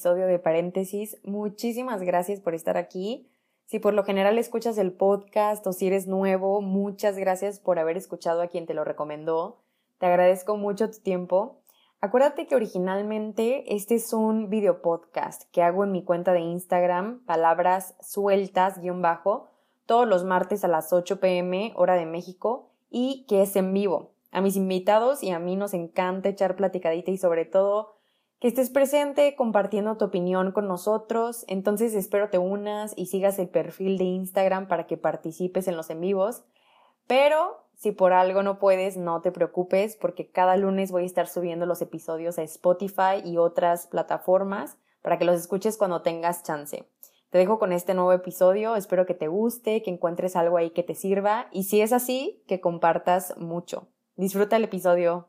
Episodio de Paréntesis. Muchísimas gracias por estar aquí. Si por lo general escuchas el podcast o si eres nuevo, muchas gracias por haber escuchado a quien te lo recomendó. Te agradezco mucho tu tiempo. Acuérdate que originalmente este es un video podcast que hago en mi cuenta de Instagram, palabras sueltas guion bajo, todos los martes a las 8 pm hora de México y que es en vivo. A mis invitados y a mí nos encanta echar platicadita y sobre todo que estés presente compartiendo tu opinión con nosotros. Entonces espero te unas y sigas el perfil de Instagram para que participes en los en vivos. Pero si por algo no puedes, no te preocupes porque cada lunes voy a estar subiendo los episodios a Spotify y otras plataformas para que los escuches cuando tengas chance. Te dejo con este nuevo episodio, espero que te guste, que encuentres algo ahí que te sirva y si es así, que compartas mucho. Disfruta el episodio.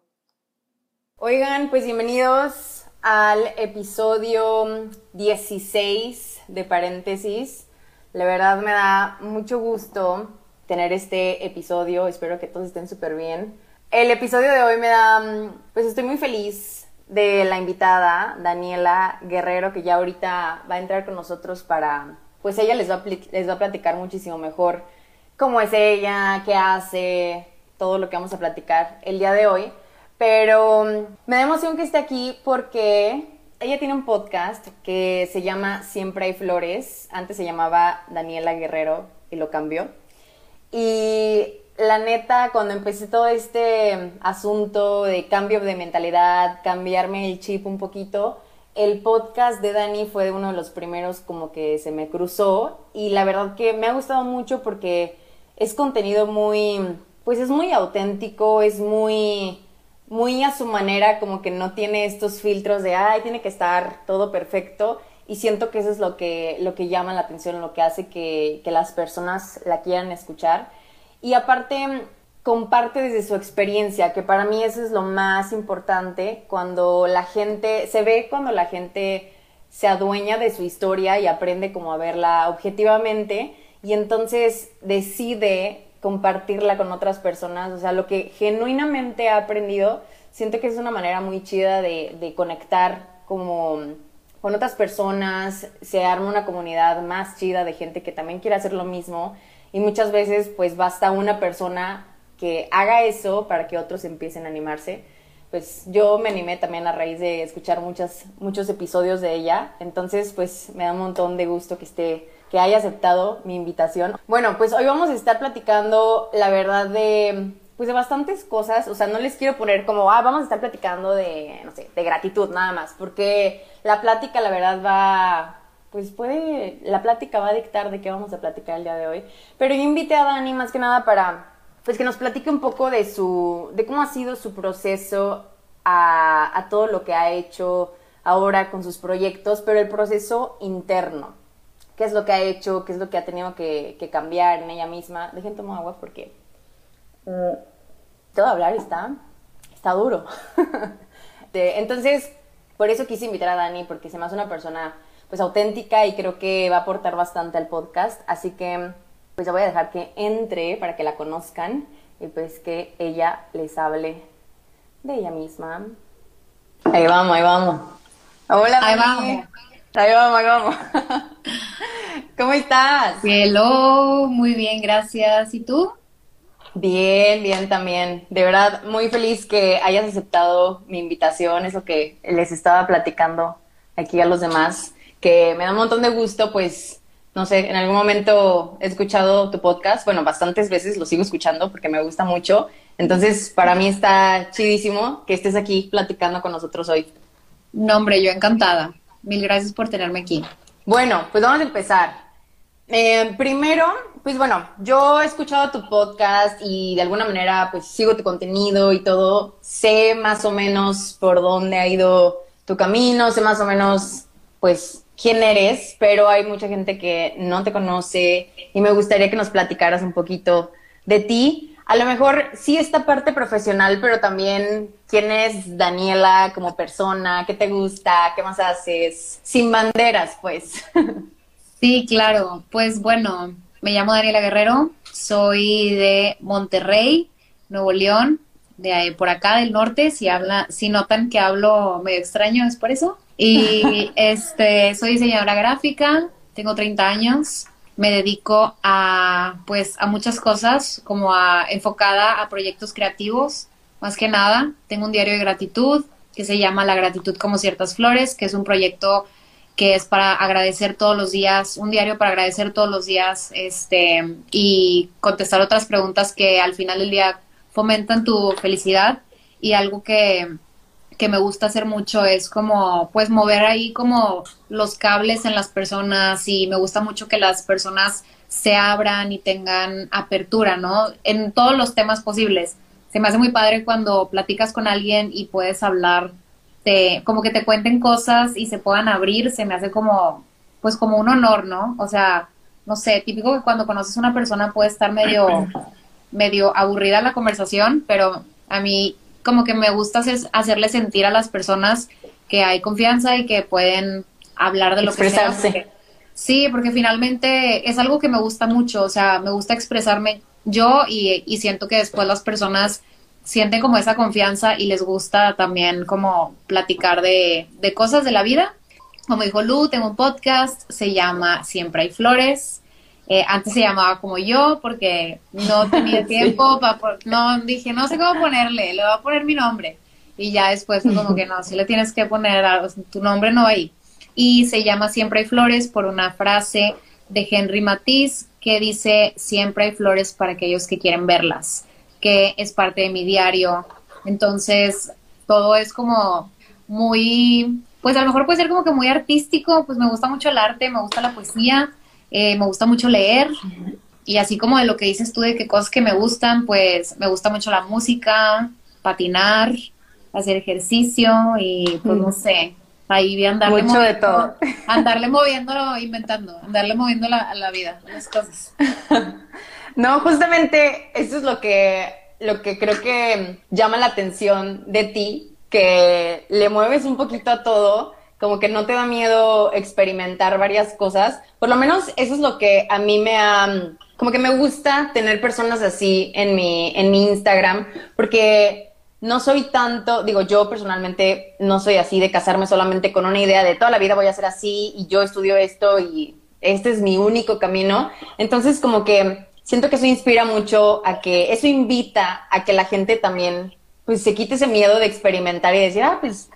Oigan, pues bienvenidos al episodio 16 de paréntesis. La verdad me da mucho gusto tener este episodio, espero que todos estén súper bien. El episodio de hoy me da, pues estoy muy feliz de la invitada, Daniela Guerrero, que ya ahorita va a entrar con nosotros para, pues ella les va a, les va a platicar muchísimo mejor cómo es ella, qué hace, todo lo que vamos a platicar el día de hoy. Pero mm, me da emoción que esté aquí porque ella tiene un podcast que se llama Siempre hay flores. Antes se llamaba Daniela Guerrero y lo cambió. Y la neta, cuando empecé todo este asunto de cambio de mentalidad, cambiarme el chip un poquito, el podcast de Dani fue uno de los primeros como que se me cruzó y la verdad que me ha gustado mucho porque es contenido muy, pues es muy auténtico, es muy muy a su manera, como que no tiene estos filtros de, ay, tiene que estar todo perfecto. Y siento que eso es lo que, lo que llama la atención, lo que hace que, que las personas la quieran escuchar. Y aparte, comparte desde su experiencia, que para mí eso es lo más importante, cuando la gente, se ve cuando la gente se adueña de su historia y aprende como a verla objetivamente y entonces decide compartirla con otras personas, o sea, lo que genuinamente ha aprendido, siento que es una manera muy chida de, conectar como con otras personas, se arma una comunidad más chida de gente que también quiere hacer lo mismo y muchas veces pues basta una persona que haga eso para que otros empiecen a animarse. Pues yo me animé también a raíz de escuchar muchas, muchos episodios de ella, entonces pues me da un montón de gusto que esté que haya aceptado mi invitación. Bueno, pues hoy vamos a estar platicando, la verdad, de pues de bastantes cosas, o sea, no les quiero poner como, ah, vamos a estar platicando de, no sé, de gratitud nada más, porque la plática, la verdad, va, pues puede, la plática va a dictar de qué vamos a platicar el día de hoy, pero yo invité a Dani más que nada para, pues que nos platique un poco de su, de cómo ha sido su proceso a, a todo lo que ha hecho ahora con sus proyectos, pero el proceso interno qué es lo que ha hecho, qué es lo que ha tenido que, cambiar en ella misma. Dejen tomar agua porque mm, todo hablar está, está duro. Entonces, por eso quise invitar a Dani, porque se me hace una persona pues auténtica y creo que va a aportar bastante al podcast. Así que pues ya voy a dejar que entre para que la conozcan y pues que ella les hable de ella misma. Ahí vamos, ahí vamos. Hola, Ahí vamos. Ahí vamos, ahí vamos. ¿Cómo estás? Hello, muy bien, gracias. ¿Y tú? Bien, bien también. De verdad, muy feliz que hayas aceptado mi invitación, es lo que les estaba platicando aquí a los demás, que me da un montón de gusto, pues, no sé, en algún momento he escuchado tu podcast, bueno, bastantes veces lo sigo escuchando porque me gusta mucho, entonces para mí está chidísimo que estés aquí platicando con nosotros hoy. No, hombre, yo encantada. Mil gracias por tenerme aquí. Bueno, pues vamos a empezar. Eh, primero, pues bueno, yo he escuchado tu podcast y de alguna manera pues sigo tu contenido y todo. Sé más o menos por dónde ha ido tu camino, sé más o menos pues quién eres, pero hay mucha gente que no te conoce y me gustaría que nos platicaras un poquito de ti. A lo mejor sí esta parte profesional, pero también quién es Daniela como persona, qué te gusta, qué más haces, sin banderas, pues. Sí, claro. Pues bueno, me llamo Daniela Guerrero, soy de Monterrey, Nuevo León, de por acá del norte. Si habla, si notan que hablo medio extraño es por eso. Y este, soy diseñadora gráfica, tengo 30 años, me dedico a pues a muchas cosas, como a enfocada a proyectos creativos, más que nada. Tengo un diario de gratitud que se llama La gratitud como ciertas flores, que es un proyecto que es para agradecer todos los días, un diario para agradecer todos los días, este, y contestar otras preguntas que al final del día fomentan tu felicidad y algo que, que me gusta hacer mucho es como pues mover ahí como los cables en las personas y me gusta mucho que las personas se abran y tengan apertura, ¿no? En todos los temas posibles. Se me hace muy padre cuando platicas con alguien y puedes hablar de, como que te cuenten cosas y se puedan abrir, se me hace como, pues como un honor, ¿no? O sea, no sé, típico que cuando conoces a una persona puede estar medio, medio aburrida la conversación, pero a mí como que me gusta hacer, hacerle sentir a las personas que hay confianza y que pueden hablar de lo que sea. sí, porque finalmente es algo que me gusta mucho, o sea, me gusta expresarme yo y, y siento que después las personas sienten como esa confianza y les gusta también como platicar de, de cosas de la vida. Como dijo Lu, tengo un podcast, se llama Siempre hay flores. Eh, antes se llamaba como yo porque no tenía tiempo, para, no dije, no sé cómo ponerle, le voy a poner mi nombre. Y ya después como que no, si le tienes que poner, tu nombre no va ahí. Y se llama Siempre hay flores por una frase de Henry Matisse que dice, siempre hay flores para aquellos que quieren verlas que es parte de mi diario. Entonces, todo es como muy, pues a lo mejor puede ser como que muy artístico, pues me gusta mucho el arte, me gusta la poesía, eh, me gusta mucho leer. Y así como de lo que dices tú de qué cosas que me gustan, pues me gusta mucho la música, patinar, hacer ejercicio y pues no sé, ahí andarle Mucho de todo. Andarle moviéndolo, inventando, andarle moviendo la, la vida, las cosas. No, justamente eso es lo que, lo que creo que llama la atención de ti, que le mueves un poquito a todo, como que no te da miedo experimentar varias cosas. Por lo menos eso es lo que a mí me ha, como que me gusta tener personas así en mi, en mi Instagram, porque no soy tanto, digo, yo personalmente no soy así de casarme solamente con una idea de toda la vida voy a ser así y yo estudio esto y este es mi único camino. Entonces, como que siento que eso inspira mucho a que, eso invita a que la gente también, pues, se quite ese miedo de experimentar y decir, ah, pues,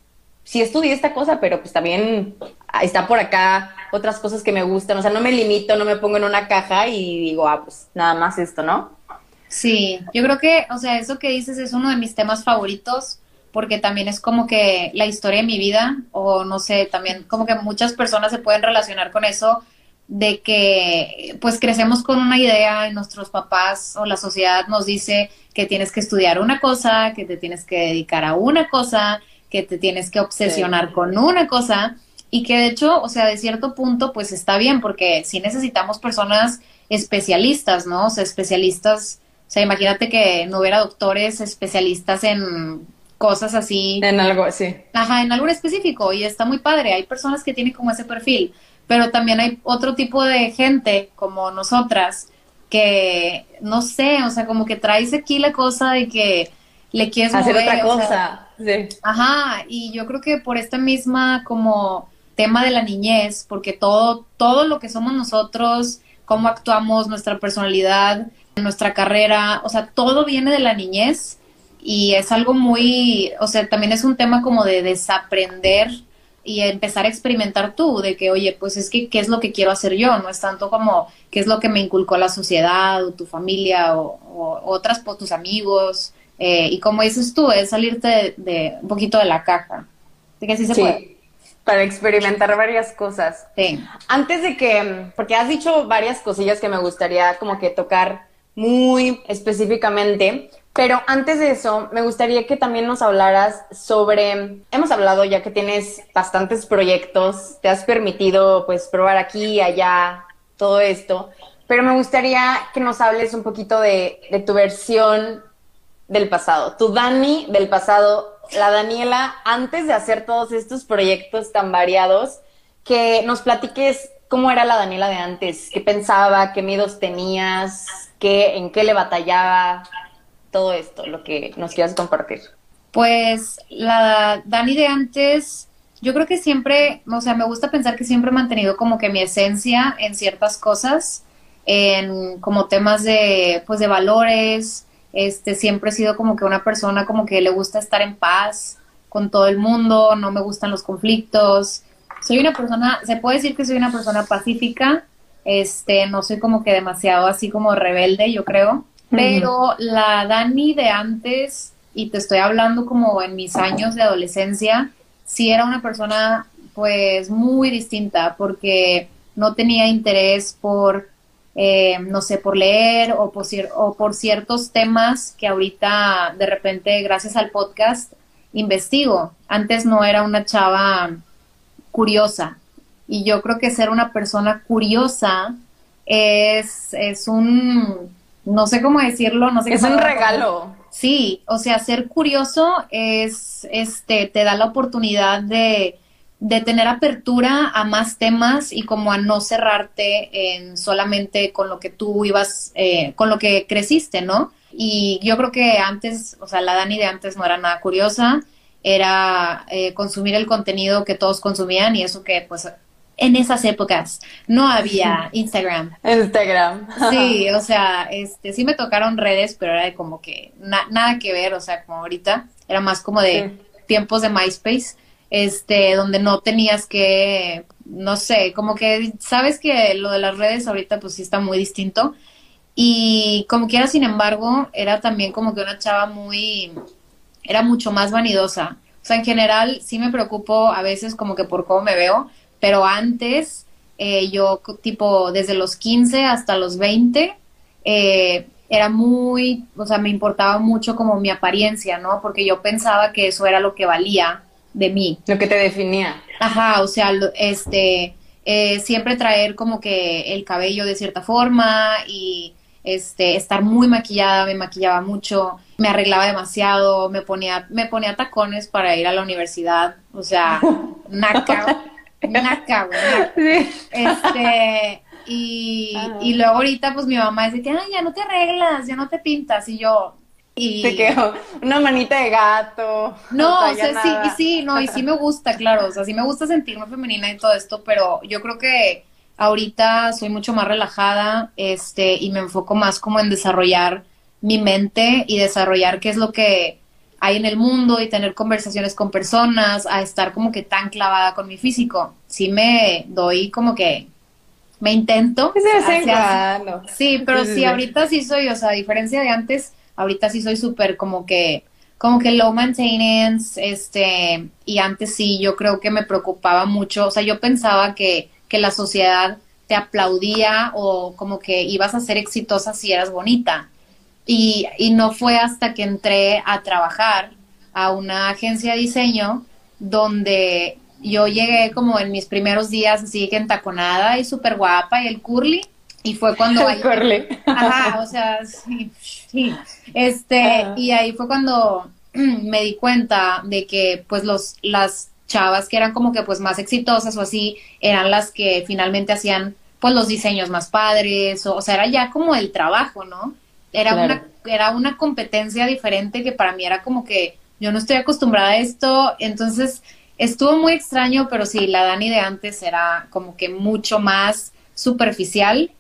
sí estudié esta cosa, pero pues también está por acá otras cosas que me gustan. O sea, no me limito, no me pongo en una caja y digo, ah, pues, nada más esto, ¿no? Sí, yo creo que, o sea, eso que dices es uno de mis temas favoritos porque también es como que la historia de mi vida o no sé, también como que muchas personas se pueden relacionar con eso de que pues crecemos con una idea y nuestros papás o la sociedad nos dice que tienes que estudiar una cosa, que te tienes que dedicar a una cosa, que te tienes que obsesionar con una cosa y que de hecho, o sea, de cierto punto pues está bien porque si necesitamos personas especialistas, ¿no? O sea, especialistas, o sea, imagínate que no hubiera doctores especialistas en cosas así. En algo, sí. Ajá, en algo específico y está muy padre. Hay personas que tienen como ese perfil pero también hay otro tipo de gente como nosotras que, no sé, o sea, como que traes aquí la cosa de que le quieres hacer otra cosa. sí. Ajá, y yo creo que por esta misma como tema de la niñez, porque todo, todo lo que somos nosotros, cómo actuamos, nuestra personalidad, nuestra carrera, o sea, todo viene de la niñez y es algo muy, o sea, también es un tema como de desaprender y empezar a experimentar tú, de que, oye, pues es que, ¿qué es lo que quiero hacer yo? No es tanto como, ¿qué es lo que me inculcó la sociedad o tu familia o, otras, por tus amigos? Eh, y como dices tú, es salirte de, un poquito de la caja. De que sí se puede. para experimentar varias cosas. Sí. Antes de que, porque has dicho varias cosillas que me gustaría como que tocar muy específicamente, pero antes de eso, me gustaría que también nos hablaras sobre, hemos hablado ya que tienes bastantes proyectos, te has permitido pues probar aquí y allá todo esto, pero me gustaría que nos hables un poquito de, de tu versión del pasado, tu Dani del pasado, la Daniela antes de hacer todos estos proyectos tan variados, que nos platiques cómo era la Daniela de antes, qué pensaba, qué miedos tenías, qué, en qué le batallaba, todo esto, lo que nos quieras compartir. Pues la Dani de antes, yo creo que siempre, o sea, me gusta pensar que siempre he mantenido como que mi esencia en ciertas cosas, en como temas de, pues de valores, este, siempre he sido como que una persona como que le gusta estar en paz con todo el mundo, no me gustan los conflictos. Soy una persona, se puede decir que soy una persona pacífica, este, no soy como que demasiado así como rebelde, yo creo, pero la Dani de antes, y te estoy hablando como en mis años de adolescencia, sí era una persona pues muy distinta porque no tenía interés por eh, no sé, por leer o por, o por ciertos temas que ahorita de repente, gracias al podcast, investigo. Antes no era una chava curiosa y yo creo que ser una persona curiosa es, es un, no sé cómo decirlo, no sé Es un regalo. Sí, o sea, ser curioso es, este, te da la oportunidad de, de tener apertura a más temas y como a no cerrarte en solamente con lo que tú ibas, eh, con lo que creciste, ¿no? Y yo creo que antes, o sea, la Dani de antes no era nada curiosa, era eh, consumir el contenido que todos consumían y eso que pues en esas épocas no había Instagram. Instagram. Sí, o sea, este, sí me tocaron redes, pero era de como que nada que ver, o sea, como ahorita, era más como de tiempos de MySpace este, donde no tenías que, no sé, como que sabes que lo de las redes ahorita pues sí está muy distinto. Y como quiera, sin embargo, era también como que una chava muy, era mucho más vanidosa. O sea, en general sí me preocupo a veces como que por cómo me veo, pero antes eh, yo tipo desde los 15 hasta los 20 eh, era muy, o sea, me importaba mucho como mi apariencia, ¿no? Porque yo pensaba que eso era lo que valía de mí. Lo que te definía. Ajá, o sea, este, eh, siempre traer como que el cabello de cierta forma y este, estar muy maquillada, me maquillaba mucho, me arreglaba demasiado, me ponía, me ponía tacones para ir a la universidad, o sea, naca, naca, güey. Este, y, y luego ahorita pues mi mamá dice que, ay, ya no te arreglas, ya no te pintas, y yo, y... Te quedó una manita de gato. No, o sea, sí, y sí, no, y sí me gusta, claro, o sea, sí me gusta sentirme femenina y todo esto, pero yo creo que ahorita soy mucho más relajada, este, y me enfoco más como en desarrollar mi mente y desarrollar qué es lo que hay en el mundo y tener conversaciones con personas, a estar como que tan clavada con mi físico. Sí me doy como que me intento. Sí, pero sí, ahorita sí soy, o sea, a diferencia de antes, Ahorita sí soy súper como que como que low maintenance, este, y antes sí, yo creo que me preocupaba mucho, o sea, yo pensaba que, que la sociedad te aplaudía o como que ibas a ser exitosa si eras bonita. Y, y no fue hasta que entré a trabajar a una agencia de diseño donde yo llegué como en mis primeros días así que entaconada y súper guapa y el curly y fue cuando... Ahí, ajá, o sea, sí, sí. Este, y ahí fue cuando me di cuenta de que pues los, las chavas que eran como que pues más exitosas o así, eran las que finalmente hacían pues los diseños más padres, o, o sea, era ya como el trabajo, ¿no? Era una, era una competencia diferente que para mí era como que yo no estoy acostumbrada a esto, entonces estuvo muy extraño, pero sí, la Dani de antes era como que mucho más superficial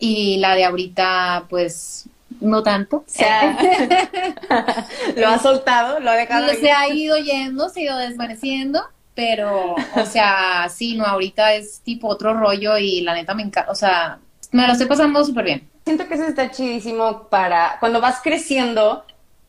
y la de ahorita, pues, no tanto. O sea, lo ha soltado, lo ha dejado. Se ha ido yendo, se ha ido desvaneciendo, pero, o sea, sí, no, ahorita es tipo otro rollo y la neta me encanta, o sea, me lo estoy pasando súper bien. Siento que eso está chidísimo para cuando vas creciendo.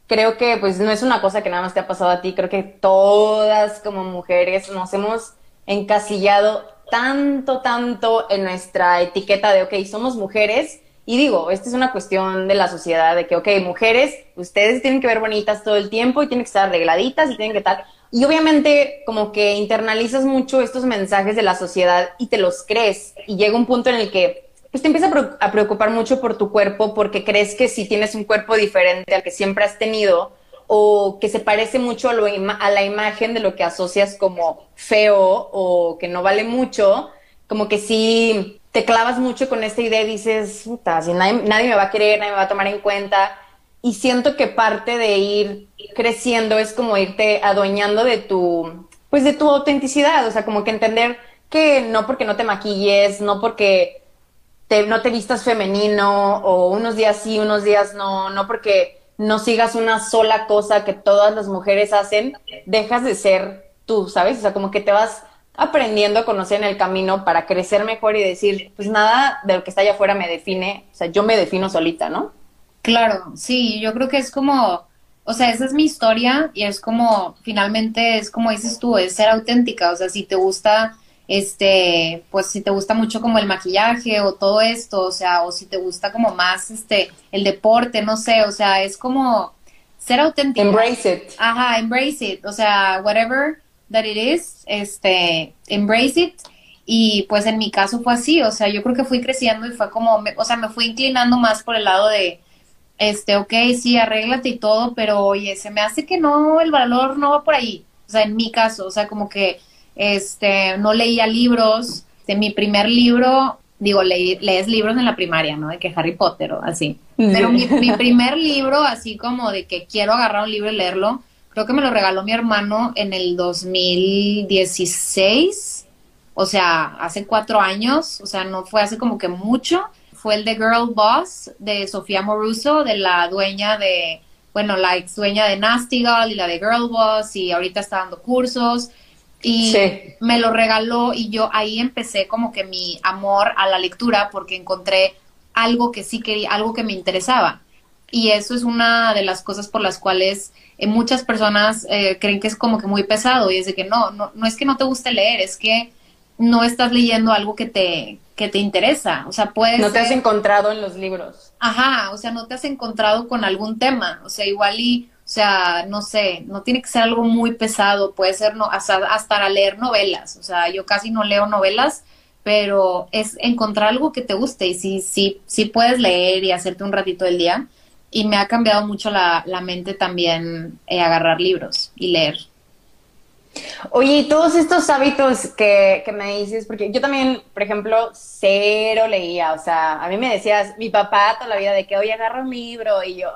Creo que pues no es una cosa que nada más te ha pasado a ti, creo que todas como mujeres nos hemos encasillado tanto, tanto en nuestra etiqueta de, ok, somos mujeres. Y digo, esta es una cuestión de la sociedad, de que, ok, mujeres, ustedes tienen que ver bonitas todo el tiempo y tienen que estar arregladitas y tienen que estar... Y obviamente como que internalizas mucho estos mensajes de la sociedad y te los crees. Y llega un punto en el que pues te empieza a preocupar mucho por tu cuerpo porque crees que si tienes un cuerpo diferente al que siempre has tenido o que se parece mucho a, lo a la imagen de lo que asocias como feo o que no vale mucho, como que si te clavas mucho con esta idea y dices, puta, nadie, nadie me va a querer, nadie me va a tomar en cuenta. Y siento que parte de ir creciendo es como irte adueñando de tu, pues de tu autenticidad, o sea, como que entender que no porque no te maquilles, no porque no te vistas femenino o unos días sí, unos días no, no porque no sigas una sola cosa que todas las mujeres hacen, dejas de ser tú, ¿sabes? O sea, como que te vas aprendiendo a conocer en el camino para crecer mejor y decir, pues nada de lo que está allá afuera me define, o sea, yo me defino solita, ¿no? Claro, sí, yo creo que es como, o sea, esa es mi historia y es como, finalmente es como dices tú, es ser auténtica, o sea, si te gusta este, pues si te gusta mucho como el maquillaje o todo esto, o sea, o si te gusta como más este, el deporte, no sé, o sea, es como ser auténtico. Embrace it. Ajá, embrace it, o sea, whatever that it is, este, embrace it. Y pues en mi caso fue así, o sea, yo creo que fui creciendo y fue como, o sea, me fui inclinando más por el lado de, este, ok, sí, arréglate y todo, pero oye, se me hace que no, el valor no va por ahí. O sea, en mi caso, o sea, como que este, no leía libros. De mi primer libro, digo, leí, lees libros en la primaria, ¿no? De que Harry Potter o así. Pero mi, primer libro, así como de que quiero agarrar un libro y leerlo, creo que me lo regaló mi hermano en el 2016, o sea, hace cuatro años, o sea, no fue hace como que mucho. Fue el de Girl Boss de Sofía Moruso, de la dueña de, bueno, la ex dueña de Nasty Girl y la de Girl Boss, y ahorita está dando cursos y me lo regaló y yo ahí empecé como que mi amor a la lectura porque encontré algo que sí quería, algo que me interesaba. Y eso es una de las cosas por las cuales eh, muchas personas eh, creen que es como que muy pesado y es de que no, no, no es que no te guste leer, es que no estás leyendo algo que te, que te interesa. O sea, puedes... No te has encontrado en los libros. Ajá, o sea, no te has encontrado con algún tema. O sea, igual y sea, no sé, no tiene que ser algo muy pesado, puede ser hasta, hasta leer novelas. O sea, yo casi no leo novelas, pero es encontrar algo que te guste y sí, sí, sí puedes leer y hacerte un ratito del día. Y me ha cambiado mucho la, mente también eh, agarrar libros y leer. Oye, todos estos hábitos que, que, me dices, porque yo también, por ejemplo, cero leía, o sea, a mí me decías, mi papá toda la vida de que, oye, agarra un libro, y yo,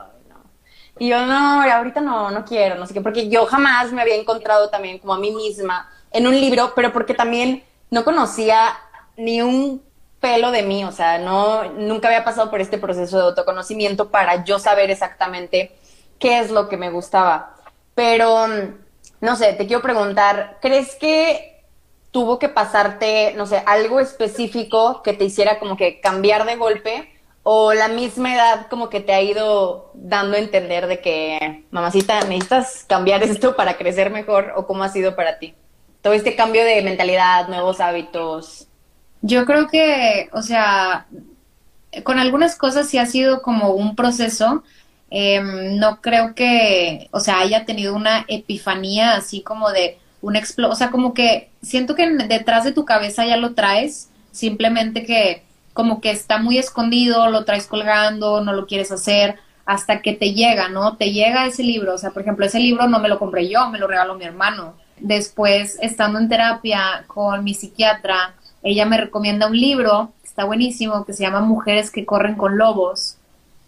y yo, no, ahorita no, no quiero, no sé qué, porque yo jamás me había encontrado también como a mí misma en un libro, pero porque también no conocía ni un pelo de mí, o sea, no, nunca había pasado por este proceso de autoconocimiento para yo saber exactamente qué es lo que me gustaba. Pero, no sé, te quiero preguntar, ¿crees que tuvo que pasarte, no sé, algo específico que te hiciera como que cambiar de golpe? O la misma edad como que te ha ido dando a entender de que, mamacita, necesitas cambiar esto para crecer mejor o cómo ha sido para ti? Todo este cambio de mentalidad, nuevos hábitos. Yo creo que, o sea, con algunas cosas sí ha sido como un proceso. Em, no creo que, o sea, haya tenido una epifanía así como de un explo, o sea, como que siento que detrás de tu cabeza ya lo traes, simplemente que como que está muy escondido, lo traes colgando, no lo quieres hacer, hasta que te llega, ¿no? Te llega ese libro, o sea, por ejemplo, ese libro no me lo compré yo, me lo regaló mi hermano. Después, estando en terapia con mi psiquiatra, ella me recomienda un libro, está buenísimo, que se llama Mujeres que corren con lobos.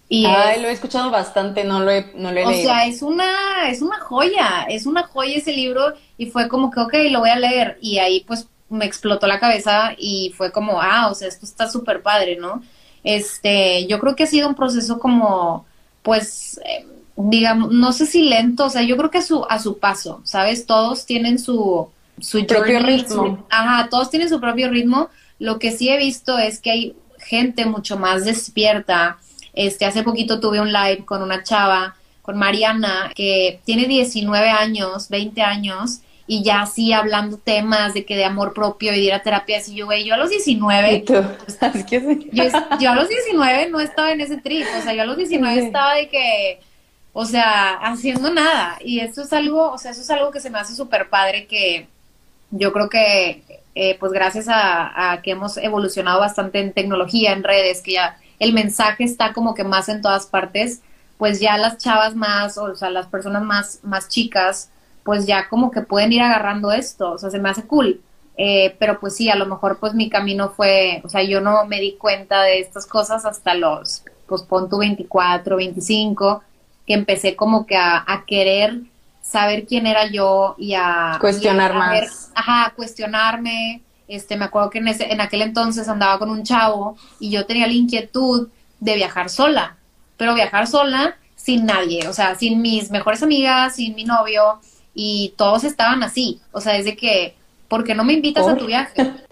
Y Ay, lo he escuchado bastante, no lo he, no lo he o sea, es una, es una joya, es una joya ese libro y fue como que, ok, lo voy a leer. Y ahí pues me explotó la cabeza y fue como, ah, o sea, esto está súper padre, ¿no? Este, yo creo que ha sido un proceso como, pues, eh, digamos, no sé si lento, o sea, yo creo que a su, a su paso, ¿sabes? Todos tienen su, su propio ritmo. ajá, todos tienen su propio ritmo. Lo que sí he visto es que hay gente mucho más despierta. Este, hace poquito tuve un live con una chava, con Mariana, que tiene 19 años, 20 años, y ya así hablando temas de que de amor propio y de ir a terapia, así yo, güey, yo a los 19, yo, yo, a los 19 no estaba en ese trip, o sea, yo a los 19 estaba de que, o sea, haciendo nada, y eso es algo, o sea, eso es algo que se me hace súper padre que yo creo que, eh, pues gracias a, a que hemos evolucionado bastante en tecnología, en redes, que ya el mensaje está como que más en todas partes, pues ya las chavas más, o sea, las personas más, más chicas, pues ya como que pueden ir agarrando esto, o sea, se me hace cool. Eh, pero pues sí, a lo mejor pues mi camino fue, o sea, yo no me di cuenta de estas cosas hasta los, pues pon 24, 25, que empecé como que a, querer saber quién era yo y a... Cuestionar más. Ajá, cuestionarme. Este, me acuerdo que en, ese, en aquel entonces andaba con un chavo y yo tenía la inquietud de viajar sola pero viajar sola sin nadie, o sea, sin mis mejores amigas, sin mi novio, y todos estaban así, o sea, desde que, ¿por qué no me invitas a tu viaje?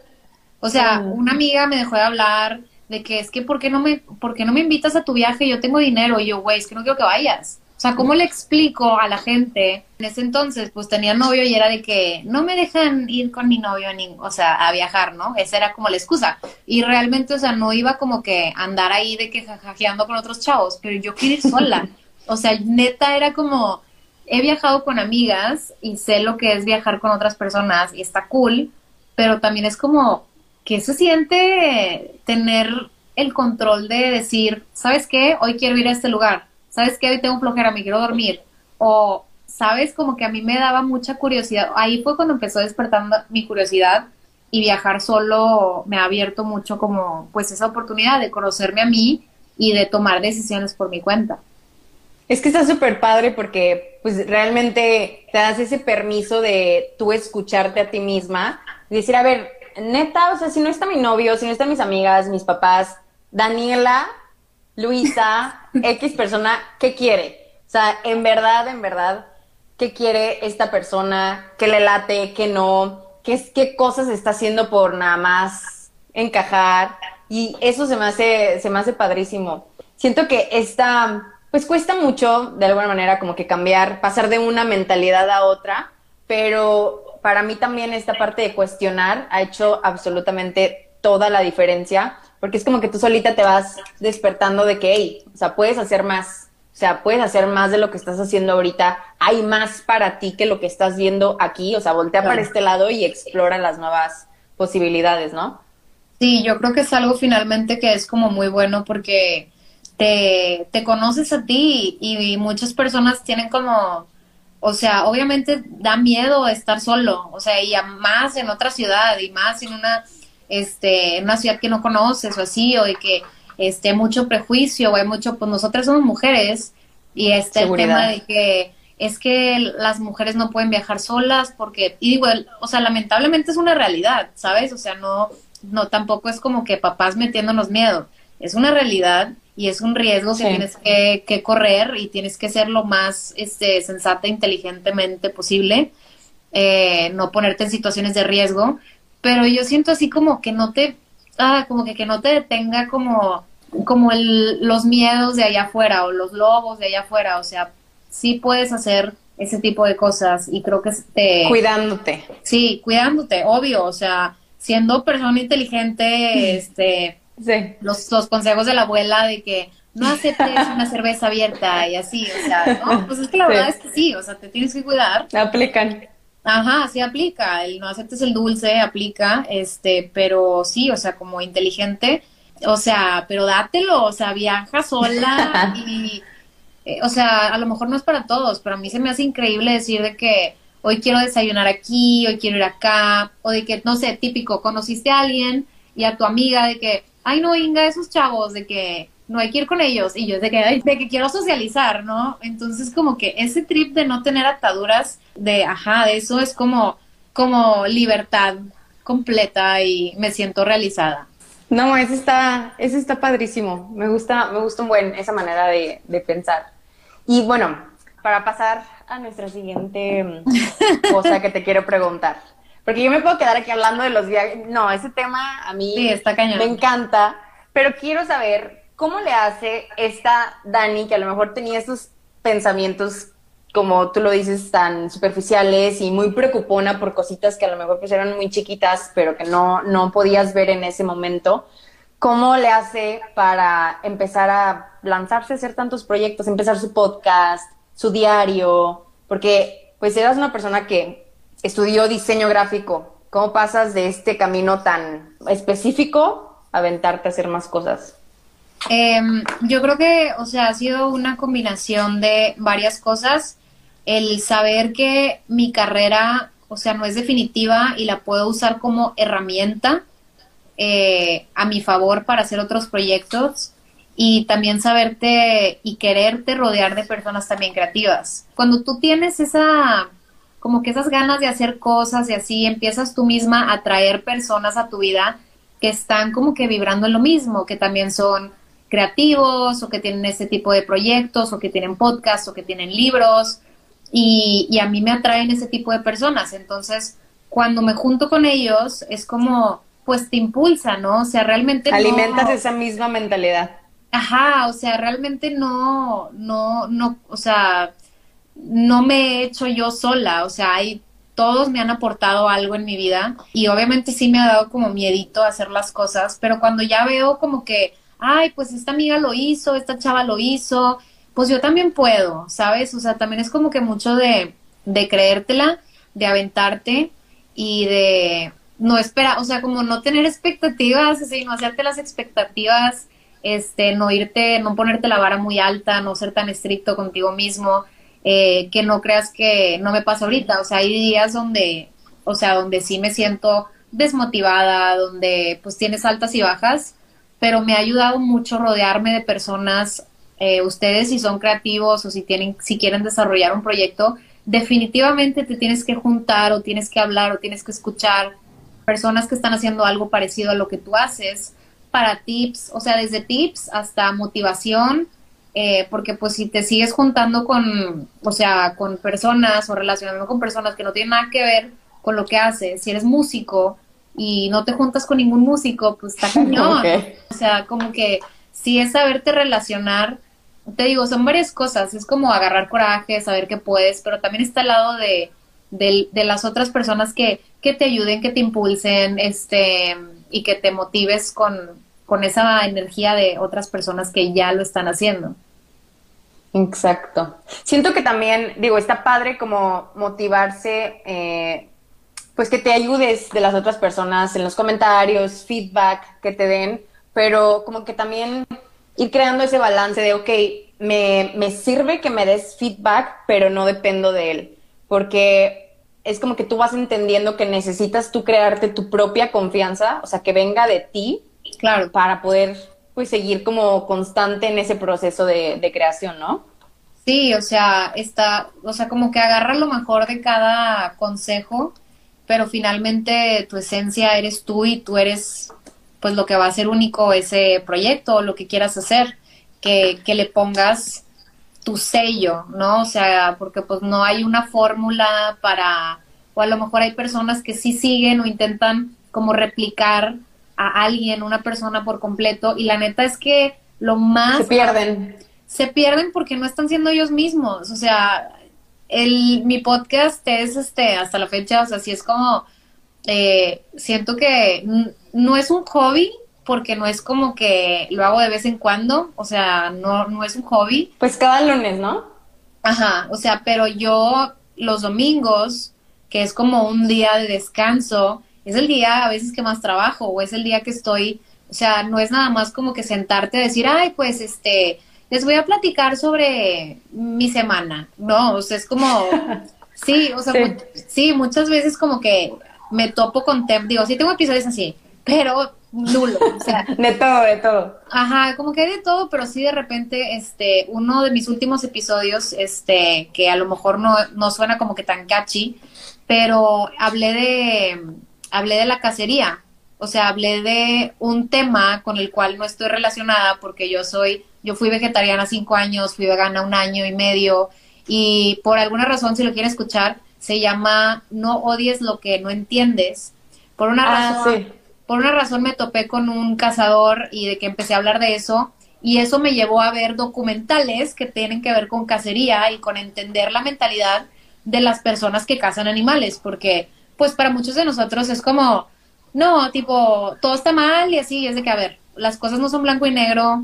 O sea, una amiga me dejó de hablar de que es que, ¿por qué no me, por qué no me invitas a tu viaje? Yo tengo dinero, y yo, güey, es que no quiero que vayas. O sea, ¿cómo le explico a la gente? En ese entonces, pues tenía novio y era de que no me dejan ir con mi novio, ni, o sea, a viajar, ¿no? Esa era como la excusa. Y realmente, o sea, no iba como que andar ahí de que jajajeando con otros chavos, pero yo quería ir sola. O sea, neta era como, he viajado con amigas y sé lo que es viajar con otras personas y está cool, pero también es como, ¿qué se siente tener el control de decir, ¿sabes qué? Hoy quiero ir a este lugar ¿sabes qué? Hoy tengo flojera, me quiero dormir. O, ¿sabes? Como que a mí me daba mucha curiosidad. Ahí fue cuando empezó despertando mi curiosidad y viajar solo me ha abierto mucho como, pues, esa oportunidad de conocerme a mí y de tomar decisiones por mi cuenta. Es que está súper padre porque, pues, realmente te das ese permiso de tú escucharte a ti misma y decir, a ver, neta, o sea, si no está mi novio, si no están mis amigas, mis papás, Daniela Luisa, X persona, ¿qué quiere? O sea, en verdad, en verdad, ¿qué quiere esta persona? ¿Qué le late? ¿Qué no? ¿Qué, qué cosas está haciendo por nada más encajar? Y eso se me hace, se me hace padrísimo. Siento que esta, pues cuesta mucho, de alguna manera, como que cambiar, pasar de una mentalidad a otra, pero para mí también esta parte de cuestionar ha hecho absolutamente toda la diferencia porque es como que tú solita te vas despertando de que, hey, o sea, puedes hacer más, o sea, puedes hacer más de lo que estás haciendo ahorita, hay más para ti que lo que estás viendo aquí, o sea, voltea para este lado y explora las nuevas posibilidades, ¿no? Sí, yo creo que es algo finalmente que es como muy bueno porque te, te conoces a ti y muchas personas tienen como, o sea, obviamente da miedo estar solo, o sea, y más en otra ciudad y más en una este, en una ciudad que no conoces o así, o de que esté mucho prejuicio o hay mucho, pues nosotras somos mujeres y este el tema de que es que las mujeres no pueden viajar solas porque, y digo, o sea, lamentablemente es una realidad, ¿sabes? O sea, no, no tampoco es como que papás metiéndonos miedo, es una realidad y es un riesgo que tienes que, que, correr y tienes que ser lo más este, sensata, inteligentemente posible, eh, no ponerte en situaciones de riesgo, pero yo siento así como que no te, ah, como que, que no te detenga como, como el, los miedos de allá afuera o los lobos de allá afuera, o sea, sí puedes hacer ese tipo de cosas y creo que te... Cuidándote. Sí, cuidándote, obvio, o sea, siendo persona inteligente, este... Sí. Los, los consejos de la abuela de que no aceptes una cerveza abierta y así, o sea, no, pues es que la verdad es que sí, o sea, te tienes que cuidar. Aplican. Ajá, sí aplica, el no aceptes el dulce aplica, este, pero sí, o sea, como inteligente, o sea, pero dátelo, o sea, viaja sola y, eh, o sea, a lo mejor no es para todos, pero a mí se me hace increíble decir de que hoy quiero desayunar aquí, hoy quiero ir acá, o de que, no sé, típico, conociste a alguien y a tu amiga de que, ay no, Inga, esos chavos, de que no hay que ir con ellos, y yo de que, de que quiero socializar, ¿no? Entonces como que ese trip de no tener ataduras, de, ajá, de eso es como, como libertad completa y me siento realizada. No, eso está, eso está padrísimo. Me gusta, me gusta un buen esa manera de, de pensar. Y bueno, para pasar a nuestra siguiente cosa que te quiero preguntar. Porque yo me puedo quedar aquí hablando de los viajes. No, ese tema a mí está cañón. me encanta. Pero quiero saber ¿cómo le hace esta Dani, que a lo mejor tenía esos pensamientos como tú lo dices, tan superficiales y muy preocupona por cositas que a lo mejor pues eran muy chiquitas, pero que no, no podías ver en ese momento. ¿Cómo le hace para empezar a lanzarse a hacer tantos proyectos, empezar su podcast, su diario? Porque pues eras una persona que estudió diseño gráfico. ¿Cómo pasas de este camino tan específico a aventarte a hacer más cosas? Em, yo creo que, o sea, ha sido una combinación de varias cosas. El saber que mi carrera, o sea, no es definitiva y la puedo usar como herramienta eh, a mi favor para hacer otros proyectos y también saberte y quererte rodear de personas también creativas. Cuando tú tienes esa, como que esas ganas de hacer cosas y así, empiezas tú misma a traer personas a tu vida que están como que vibrando en lo mismo, que también son creativos o que tienen este tipo de proyectos o que tienen podcasts o que tienen libros y, a mí me atraen ese tipo de personas. Entonces, cuando me junto con ellos, es como, pues te impulsa, ¿no? O sea, realmente... Alimentas esa misma mentalidad. Ajá, o sea, realmente no, no, no, o sea, no me he hecho yo sola, o sea, hay, todos me han aportado algo en mi vida y obviamente sí me ha dado como miedito hacer las cosas, pero cuando ya veo como que ay, pues esta amiga lo hizo, esta chava lo hizo, pues yo también puedo, ¿sabes? O sea, también es como que mucho de, de creértela, de aventarte y de no esperar, o sea, como no tener expectativas, así, no hacerte las expectativas, este, no irte, no ponerte la vara muy alta, no ser tan estricto contigo mismo, eh, que no creas que no me pasa ahorita, o sea, hay días donde, o sea, donde sí me siento desmotivada, donde pues tienes altas y bajas, pero me ha ayudado mucho rodearme de personas, eh, ustedes si son creativos o si tienen, si quieren desarrollar un proyecto, definitivamente te tienes que juntar o tienes que hablar o tienes que escuchar personas que están haciendo algo parecido a lo que tú haces para tips, o sea, desde tips hasta motivación, eh, porque pues si te sigues juntando con, o sea, con personas o relacionando con personas que no tienen nada que ver con lo que haces, si eres músico, y no te juntas con ningún músico, pues está cañón. O sea, como que si es saberte relacionar, te digo, son varias cosas, es como agarrar coraje, saber que puedes, pero también está al lado de, de, las otras personas que, que te ayuden, que te impulsen, este, y que te motives con, con esa energía de otras personas que ya lo están haciendo. Exacto. Siento que también, digo, está padre como motivarse eh, pues que te ayudes de las otras personas en los comentarios, feedback que te den, pero como que también ir creando ese balance de, ok, me, me sirve que me des feedback, pero no dependo de él, porque es como que tú vas entendiendo que necesitas tú crearte tu propia confianza, o sea, que venga de ti, claro, para poder pues seguir como constante en ese proceso de, de creación, ¿no? Sí, o sea, está, o sea, como que agarra lo mejor de cada consejo pero finalmente tu esencia eres tú y tú eres pues lo que va a ser único ese proyecto, lo que quieras hacer, que, que le pongas tu sello, ¿no? O sea, porque pues no hay una fórmula para, o a lo mejor hay personas que sí siguen o intentan como replicar a alguien, una persona por completo, y la neta es que lo más... Se pierden. Se pierden porque no están siendo ellos mismos, o sea, el, mi podcast es este, hasta la fecha, o sea, sí es como, eh, siento que no es un hobby, porque no es como que lo hago de vez en cuando, o sea, no, no es un hobby. Pues cada lunes, ¿no? Ajá, o sea, pero yo los domingos, que es como un día de descanso, es el día a veces que más trabajo, o es el día que estoy, o sea, no es nada más como que sentarte a decir, ay, pues este, les voy a platicar sobre mi semana, ¿no? O sea, es como, sí, o sea, sí, muchas veces como que me topo con tem digo, sí tengo episodios así, pero nulo, o sea. de todo, de todo. Ajá, como que hay de todo, pero sí de repente, este, uno de mis últimos episodios, este, que a lo mejor no, no suena como que tan catchy, pero hablé de, hablé de la cacería, o sea, hablé de un tema con el cual no estoy relacionada porque yo soy yo fui vegetariana cinco años, fui vegana un año y medio y por alguna razón, si lo quieren escuchar, se llama No odies lo que no entiendes. Por una ah, razón, por una razón me topé con un cazador y de que empecé a hablar de eso Y eso me llevó a ver documentales que tienen que ver con cacería y con entender la mentalidad de las personas que cazan animales, porque pues para muchos de nosotros es como, no, tipo, todo está mal y así, es de que, a ver, las cosas no son blanco y negro,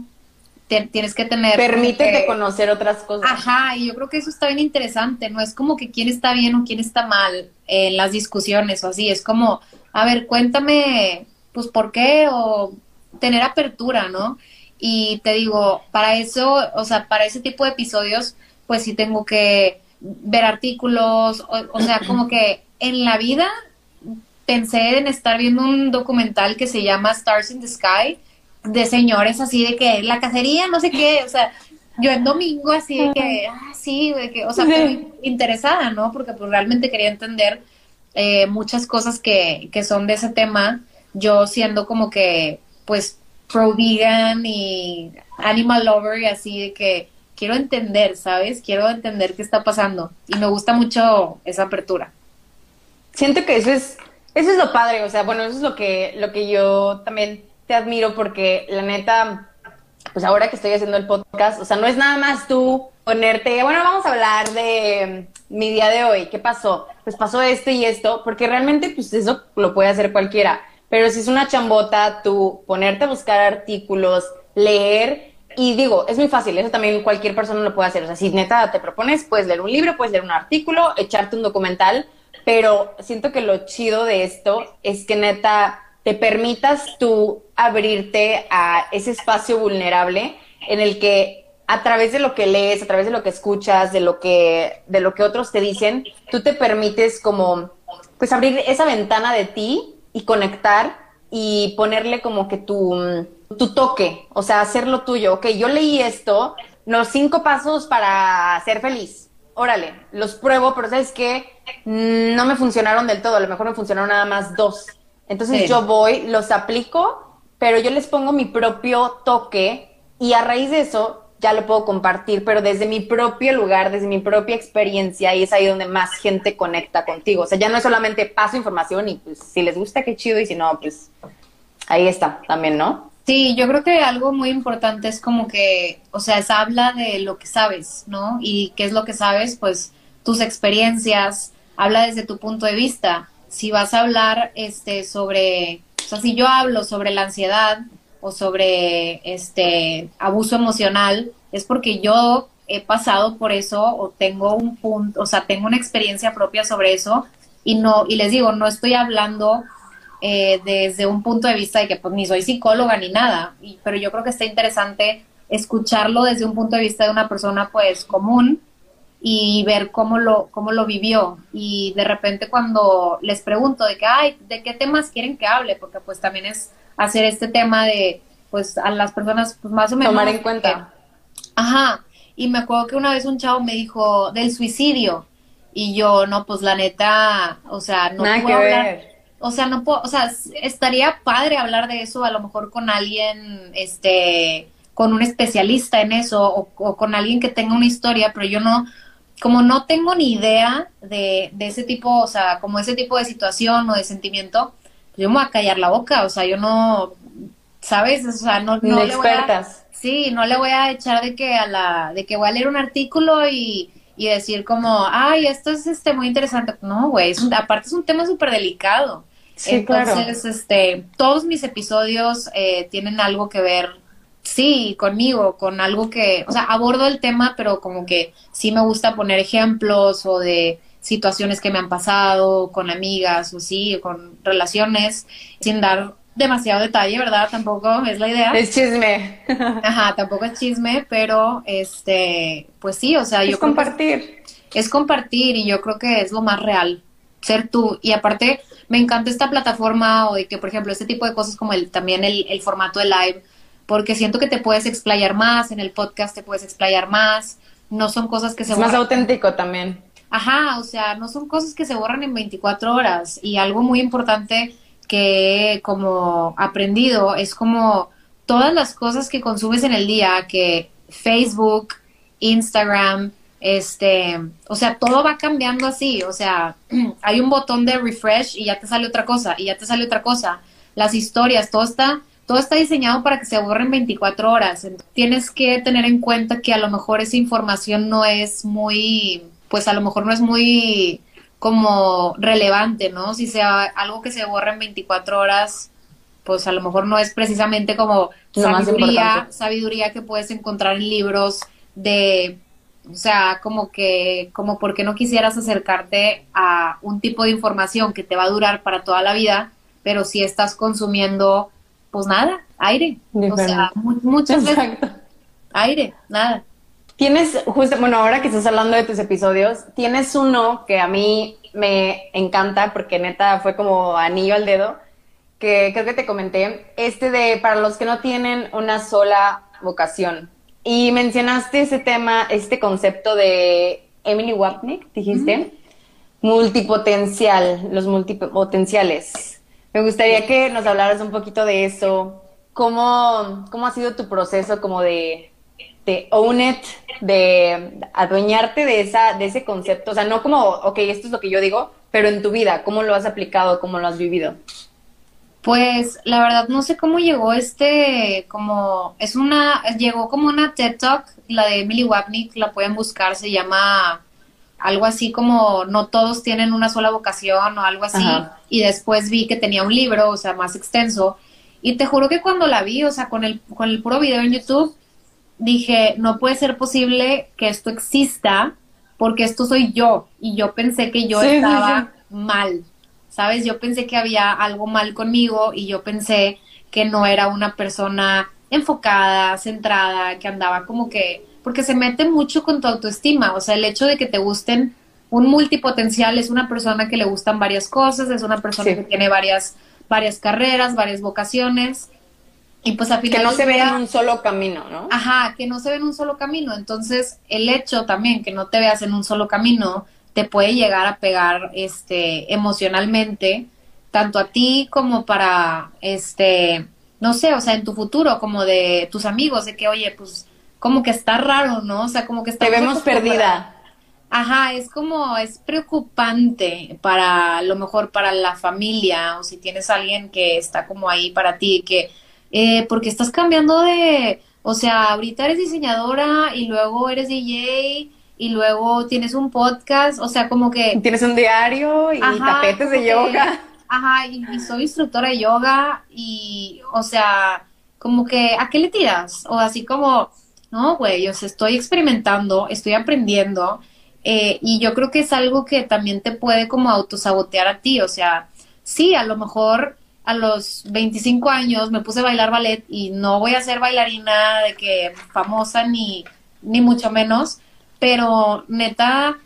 tienes que tener... Permítete conocer otras cosas. Ajá, y yo creo que eso está bien interesante, no es como que quién está bien o quién está mal en las discusiones o así, es como, a ver, cuéntame, pues, ¿por qué? O tener apertura, ¿no? Y te digo, para eso, o sea, para ese tipo de episodios, pues sí tengo que ver artículos, o, sea, como que en la vida pensé en estar viendo un documental que se llama Stars in the Sky, de señores así de que la cacería, no sé qué, o sea, yo en domingo así de que, ah, sí, de que, o sea, interesada, ¿no? Porque pues realmente quería entender eh, muchas cosas que, que son de ese tema, yo siendo como que, pues, pro vegan y animal lover y así de que quiero entender, ¿sabes? Quiero entender qué está pasando y me gusta mucho esa apertura. Siento que eso es, eso es lo padre, o sea, bueno, eso es lo que, lo que yo también te admiro porque la neta, pues ahora que estoy haciendo el podcast, o sea, no es nada más tú ponerte, bueno, vamos a hablar de mi día de hoy, ¿qué pasó? Pues pasó esto y esto, porque realmente pues eso lo puede hacer cualquiera, pero si es una chambota, tú ponerte a buscar artículos, leer y digo, es muy fácil, eso también cualquier persona lo puede hacer. O sea, si neta te propones, puedes leer un libro, puedes leer un artículo, echarte un documental, pero siento que lo chido de esto es que neta te permitas tú abrirte a ese espacio vulnerable en el que a través de lo que lees, a través de lo que escuchas, de lo que, de lo que otros te dicen, tú te permites como, pues abrir esa ventana de ti y conectar y ponerle como que tu tu toque, o sea, hacerlo tuyo. Ok, yo leí esto, los cinco pasos para ser feliz. Órale, los pruebo, pero sabes que no me funcionaron del todo, a lo mejor me funcionaron nada más dos. Entonces yo voy, los aplico, pero yo les pongo mi propio toque y a raíz de eso ya lo puedo compartir, pero desde mi propio lugar, desde mi propia experiencia, y es ahí donde más gente conecta contigo. O sea, ya no es solamente paso información y pues si les gusta, qué chido, y si no, pues ahí está también, ¿no? Sí, yo creo que algo muy importante es como que, o sea, es habla de lo que sabes, ¿no? Y qué es lo que sabes, pues tus experiencias, habla desde tu punto de vista. Si vas a hablar este sobre, o sea, si yo hablo sobre la ansiedad o sobre este abuso emocional, es porque yo he pasado por eso o tengo un punto, o sea, tengo una experiencia propia sobre eso y no y les digo, no estoy hablando eh, desde un punto de vista de que pues ni soy psicóloga ni nada, y, pero yo creo que está interesante escucharlo desde un punto de vista de una persona pues común y ver cómo lo, cómo lo vivió. Y de repente cuando les pregunto de que, ay, ¿de qué temas quieren que hable? Porque pues también es hacer este tema de, pues a las personas pues más o menos... Tomar en cuenta. ajá. Y me acuerdo que una vez un chavo me dijo del suicidio. Y yo, no, pues la neta, o sea, no puedo hablar o sea, no puedo, o sea, estaría padre hablar de eso a lo mejor con alguien, este, con un especialista en eso o, con alguien que tenga una historia, pero yo no, como no tengo ni idea de, de, ese tipo, o sea, como ese tipo de situación o de sentimiento, yo me voy a callar la boca, o sea, yo no, ¿sabes? O sea, no, no le voy a, sí, no le voy a echar de que a la, de que voy a leer un artículo y y decir como, ay, esto es este muy interesante. No, güey, aparte es un tema súper delicado. Entonces, este, todos mis episodios eh, tienen algo que ver, sí, conmigo, con algo que, o sea, abordo el tema, pero como que sí me gusta poner ejemplos o de situaciones que me han pasado con amigas o sí, con relaciones, sin dar demasiado detalle, ¿verdad? Tampoco es la idea. Es chisme. Ajá, tampoco es chisme, pero este, pues sí, o sea, es compartir. es compartir y yo creo que es lo más real, ser tú. Y aparte, me encanta esta plataforma o de que, por ejemplo, este tipo de cosas como el, también el, el formato de live, porque siento que te puedes explayar más, en el podcast te puedes explayar más, no son cosas que se... Es más auténtico también. Ajá, o sea, no son cosas que se borran en 24 horas. Y algo muy importante que he como aprendido es como todas las cosas que consumes en el día, que Facebook, Instagram, este, o sea, todo va cambiando así, o sea, hay un botón de refresh y ya te sale otra cosa, y ya te sale otra cosa. Las historias, todo está, todo está diseñado para que se borren 24 horas. tienes que tener en cuenta que a lo mejor esa información no es muy, pues a lo mejor no es muy como relevante, ¿no? Si sea algo que se borra en 24 horas, pues a lo mejor no es precisamente como sabiduría, sabiduría que puedes encontrar en libros de o sea, como que, como porque no quisieras acercarte a un tipo de información que te va a durar para toda la vida, pero si estás consumiendo, pues nada, aire. O sea, muchas veces aire, nada. Tienes, justo, bueno, ahora que estás hablando de tus episodios, tienes uno que a mí me encanta porque neta fue como anillo al dedo, que creo que te comenté, este de para los que no tienen una sola vocación. Y mencionaste ese tema, este concepto de Emily Wapnick, dijiste, multipotencial, los multipotenciales. Me gustaría que nos hablaras un poquito de eso. ¿Cómo, cómo ha sido tu proceso como de, de own it, de adueñarte de, esa, de ese concepto? O sea, no como, ok, esto es lo que yo digo, pero en tu vida, ¿cómo lo has aplicado, cómo lo has vivido? Pues la verdad no sé cómo llegó este, como, es una, llegó como una TED Talk, la de Emily Wapnick, la pueden buscar, se llama algo así como No todos tienen una sola vocación o algo así, y después vi que tenía un libro, o sea, más extenso, y te juro que cuando la vi, o sea, con el, con el puro video en YouTube, dije, no puede ser posible que esto exista, porque esto soy yo, y yo pensé que yo estaba mal, ¿sabes? Yo pensé que había algo mal conmigo y yo pensé que no era una persona enfocada, centrada, que andaba como que, porque se mete mucho con tu autoestima, o sea, el hecho de que te gusten un multipotencial es una persona que le gustan varias cosas, es una persona que tiene varias, varias carreras, varias vocaciones. Y pues al final. Que no se ve en un solo camino, ¿no? Ajá, que no se ve en un solo camino. Entonces, el hecho también que no te veas en un solo camino te puede llegar a pegar este emocionalmente tanto a ti como para este no sé, o sea, en tu futuro como de tus amigos de que oye, pues como que está raro, ¿no? O sea, como que está Te vemos perdida. Ajá, es como es preocupante para lo mejor para la familia o si tienes alguien que está como ahí para ti que eh, porque estás cambiando de, o sea, ahorita eres diseñadora y luego eres DJ y luego tienes un podcast, o sea, como que... Tienes un diario y tapetes de yoga. Ajá, y, soy instructora de yoga y, o sea, como que, ¿a qué le tiras? O así como, no, güey, o sea, estoy experimentando, estoy aprendiendo eh, y yo creo que es algo que también te puede como autosabotear a ti, o sea, sí, a lo mejor a los 25 años me puse a bailar ballet y no voy a ser bailarina de que famosa ni, ni mucho menos, pero neta,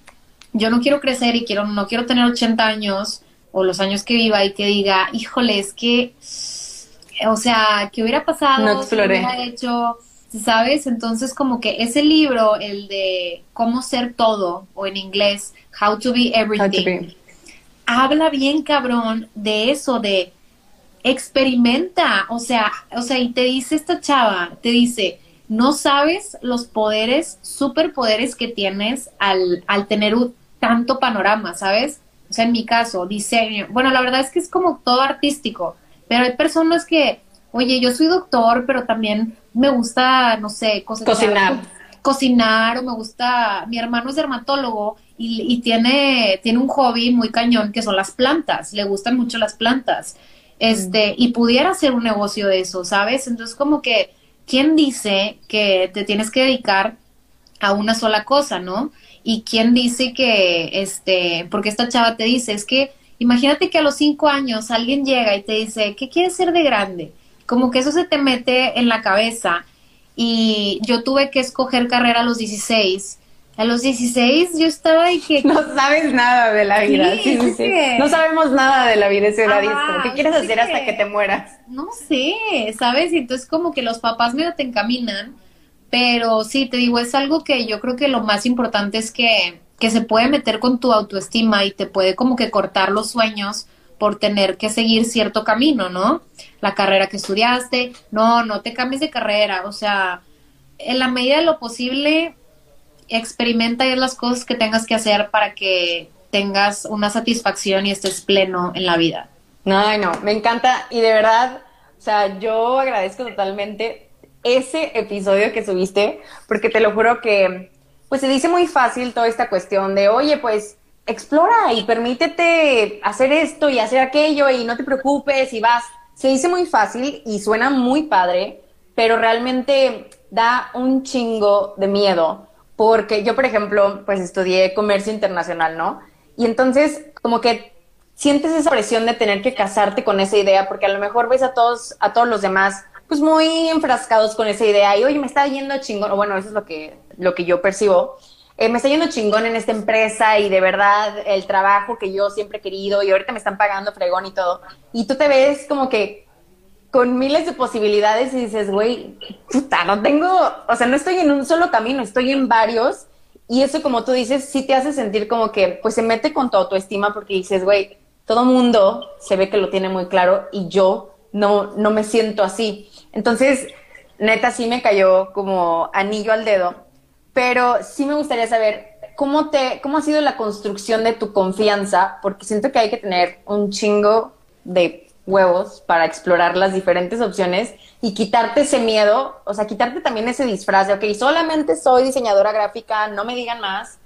yo no quiero crecer y quiero, no quiero tener 80 años o los años que viva y que diga, híjole, es que, o sea, ¿qué hubiera pasado? No exploré. hubiera hecho? ¿Sabes? Entonces, como que ese libro, el de cómo ser todo, o en inglés, How to be everything, habla bien cabrón de eso, de experimenta, o sea, o sea, y te dice esta chava, te dice, no sabes los poderes, superpoderes que tienes al, al tener un, tanto panorama, ¿sabes? O sea, en mi caso, diseño. Bueno, la verdad es que es como todo artístico, pero hay personas que, oye, yo soy doctor, pero también me gusta, no sé, cocinar. Cocinar o me gusta, mi hermano es dermatólogo y, y, tiene, tiene un hobby muy cañón que son las plantas, le gustan mucho las plantas. Este, y pudiera hacer un negocio de eso, ¿sabes? Entonces como que ¿quién dice que te tienes que dedicar a una sola cosa, no? Y quién dice que, este, porque esta chava te dice, es que imagínate que a los cinco años alguien llega y te dice, ¿qué quieres ser de grande? Como que eso se te mete en la cabeza. Y yo tuve que escoger carrera a los 16 a los 16 yo estaba y que... No sabes nada de la vida. Sí, sí, sí, No sabemos nada de la vida ese edad. ¿Qué quieres hacer hasta que te mueras? No sé, ¿sabes? Y entonces como que los papás medio te encaminan. Pero sí, te digo, es algo que yo creo que lo más importante es que, que se puede meter con tu autoestima y te puede como que cortar los sueños por tener que seguir cierto camino, ¿no? La carrera que estudiaste, no, no te cambies de carrera, o sea, en la medida de lo posible, experimenta haz las cosas que tengas que hacer para que tengas una satisfacción y estés pleno en la vida. No, no, me encanta y de verdad, O sea, yo agradezco totalmente ese episodio que subiste, porque te lo juro que, pues se dice muy fácil toda esta cuestión de, oye, pues explora y permítete hacer esto y hacer aquello y no te preocupes y vas. Se dice muy fácil y suena muy padre, pero realmente da un chingo de miedo, porque yo, por ejemplo, pues estudié comercio internacional, ¿no? Y entonces, como que sientes esa presión de tener que casarte con esa idea, porque a lo mejor ves a todos, a todos los demás, pues muy enfrascados con esa idea y, oye, me está yendo chingón, o bueno, eso es lo que, lo que yo percibo. Eh, me está yendo chingón en esta empresa y de verdad el trabajo que yo siempre he querido y ahorita me están pagando fregón y todo. Y tú te ves como que con miles de posibilidades y dices, güey, puta, no tengo, o sea, no estoy en un solo camino, estoy en varios. Y eso, como tú dices, sí te hace sentir como que, pues se mete con tu autoestima porque dices, güey, todo mundo se ve que lo tiene muy claro y yo no, no me siento así. Entonces, neta, sí me cayó como anillo al dedo, pero sí me gustaría saber cómo, te, cómo ha sido la construcción de tu confianza, porque siento que hay que tener un chingo de huevos para explorar las diferentes opciones y quitarte ese miedo, o sea, quitarte también ese disfraz de, ok, solamente soy diseñadora gráfica, no me digan más.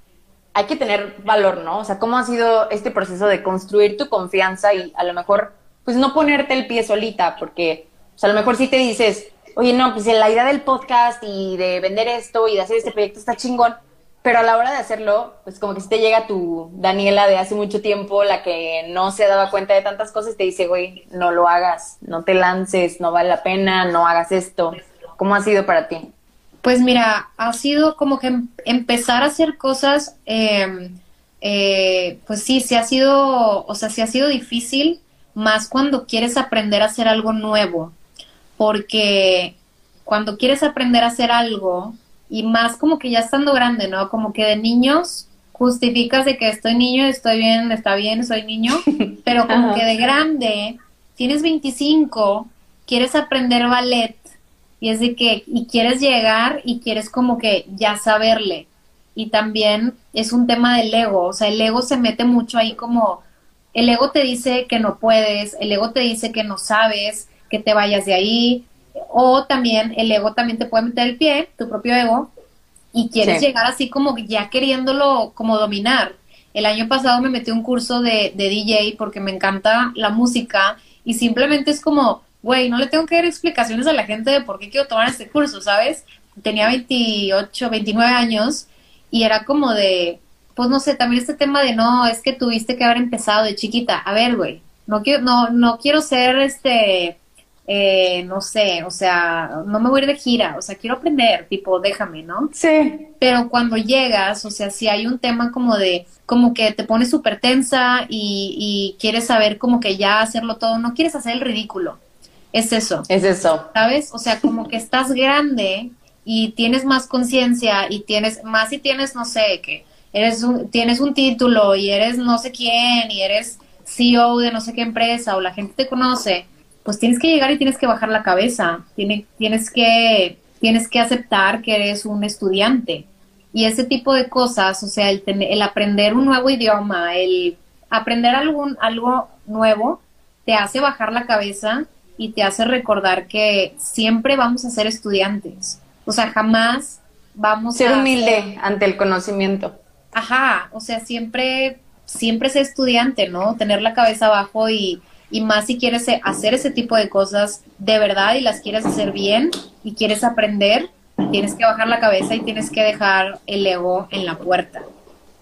Hay que tener valor, ¿no? O sea, ¿cómo ha sido este proceso de construir tu confianza y a lo mejor, pues no ponerte el pie solita, porque, sea, a lo mejor si te dices, oye, no, pues la idea del podcast y de vender esto y de hacer este proyecto está chingón, pero a la hora de hacerlo, pues como que si te llega tu Daniela de hace mucho tiempo, la que no se daba cuenta de tantas cosas, te dice, güey, no lo hagas, no te lances, no vale la pena, no hagas esto. ¿Cómo ha sido para ti? Pues mira, ha sido como que em, empezar a hacer cosas, em, eh, pues sí, se ha sido, o sea, sí ha sido difícil, más cuando quieres aprender a hacer algo nuevo, porque cuando quieres aprender a hacer algo, y más como que ya estando grande, ¿no? Como que de niños justificas de que estoy niño, estoy bien, está bien, soy niño, pero como que de grande tienes 25, quieres aprender ballet y es de que y quieres llegar y quieres como que ya saberle. Y también es un tema del ego, o sea, el ego se mete mucho ahí como el ego te dice que no puedes, el ego te dice que no sabes, que te vayas de ahí, o también el ego también te puede meter el pie, tu propio ego, y quieres llegar así como ya queriéndolo como dominar. El año pasado me metí un curso de, de DJ porque me encanta la música y simplemente es como, güey, no le tengo que dar explicaciones a la gente de por qué quiero tomar este curso, ¿sabes? Tenía 28, 29 años y era como de, pues no sé, también este tema de no, es que tuviste que haber empezado de chiquita. A ver, güey, no quiero, no, no quiero ser este eh, no sé, o sea, no me voy a ir de gira, o sea, quiero aprender, tipo, déjame, ¿no? Sí. Pero cuando llegas, o sea, si hay un tema como de, como que te pones súper tensa y, y quieres saber como que ya hacerlo todo, no quieres hacer el ridículo. Es eso. Es eso. ¿Sabes? O sea, como que estás grande y tienes más conciencia y tienes, más si tienes, no sé, que eres un, tienes un título y eres no sé quién y eres CEO de no sé qué empresa o la gente te conoce pues tienes que llegar y tienes que bajar la cabeza, tienes, tienes, que, tienes que aceptar que eres un estudiante. Y ese tipo de cosas, o sea, el, el aprender un nuevo idioma, el aprender algún, algo nuevo, te hace bajar la cabeza y te hace recordar que siempre vamos a ser estudiantes. O sea, jamás vamos ser a... Ser humilde ante el conocimiento. Ajá, o sea, siempre, siempre ser estudiante, ¿no? Tener la cabeza abajo y, y más si quieres hacer ese tipo de cosas de verdad y las quieres hacer bien y quieres aprender, tienes que bajar la cabeza y tienes que dejar el ego en la puerta.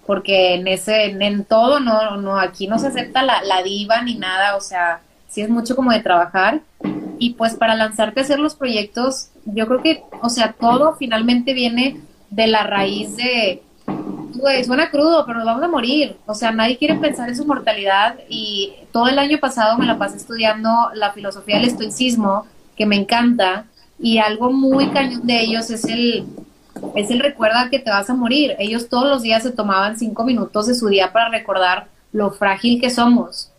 Porque en ese, en todo, no, no, aquí no se acepta la, la diva ni nada, o sea, sí es mucho como de trabajar. Y pues para lanzarte a hacer los proyectos, yo creo que, o sea, todo finalmente viene de la raíz de, güey, suena crudo, pero nos vamos a morir. O sea, nadie quiere pensar en su mortalidad y todo el año pasado me la pasé estudiando la filosofía del estoicismo, que me encanta, y algo muy cañón de ellos es el, es el recuerda que te vas a morir. Ellos todos los días se tomaban cinco minutos de su día para recordar lo frágil que somos.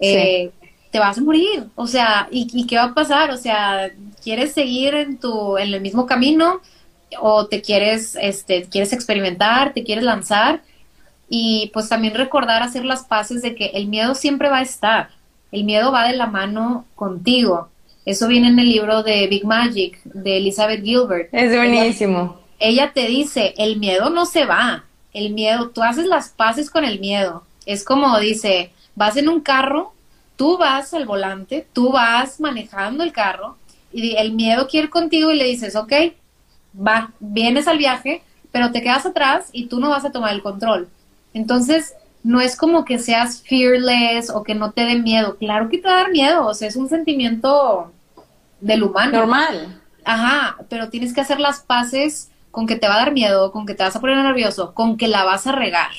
Eh, te vas a morir, o sea, ¿y, ¿y, qué va a pasar? O sea, ¿quieres seguir en tu, en el mismo camino? O te quieres, este, quieres experimentar, te quieres lanzar y pues también recordar hacer las paces de que el miedo siempre va a estar, el miedo va de la mano contigo. Eso viene en el libro de Big Magic de Elizabeth Gilbert. Es buenísimo. Ella, ella te dice, el miedo no se va, el miedo, tú haces las paces con el miedo. Es como dice, vas en un carro, tú vas al volante, tú vas manejando el carro y el miedo quiere ir contigo y le dices, ok, va, vienes al viaje, pero te quedas atrás y tú no vas a tomar el control. Entonces, no es como que seas fearless o que no te dé miedo. Claro que te va a dar miedo, o sea, es un sentimiento del humano. Normal. Ajá, pero tienes que hacer las paces con que te va a dar miedo, con que te vas a poner nervioso, con que la vas a regar.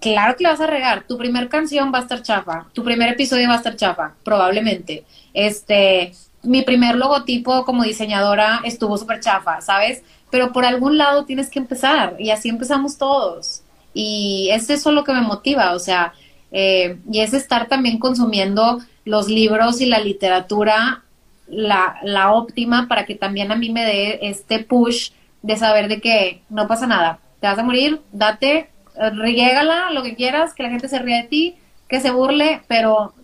Claro que la vas a regar. Tu primer canción va a estar chafa, tu primer episodio va a estar chafa, probablemente. Este, mi primer logotipo como diseñadora estuvo súper chafa, ¿sabes? Pero por algún lado tienes que empezar y así empezamos todos. Y es eso lo que me motiva, o sea, eh, y es estar también consumiendo los libros y la literatura, la, la óptima, para que también a mí me dé este push de saber de que no pasa nada, te vas a morir, date, riégala, lo que quieras, que la gente se ríe de ti, que se burle, pero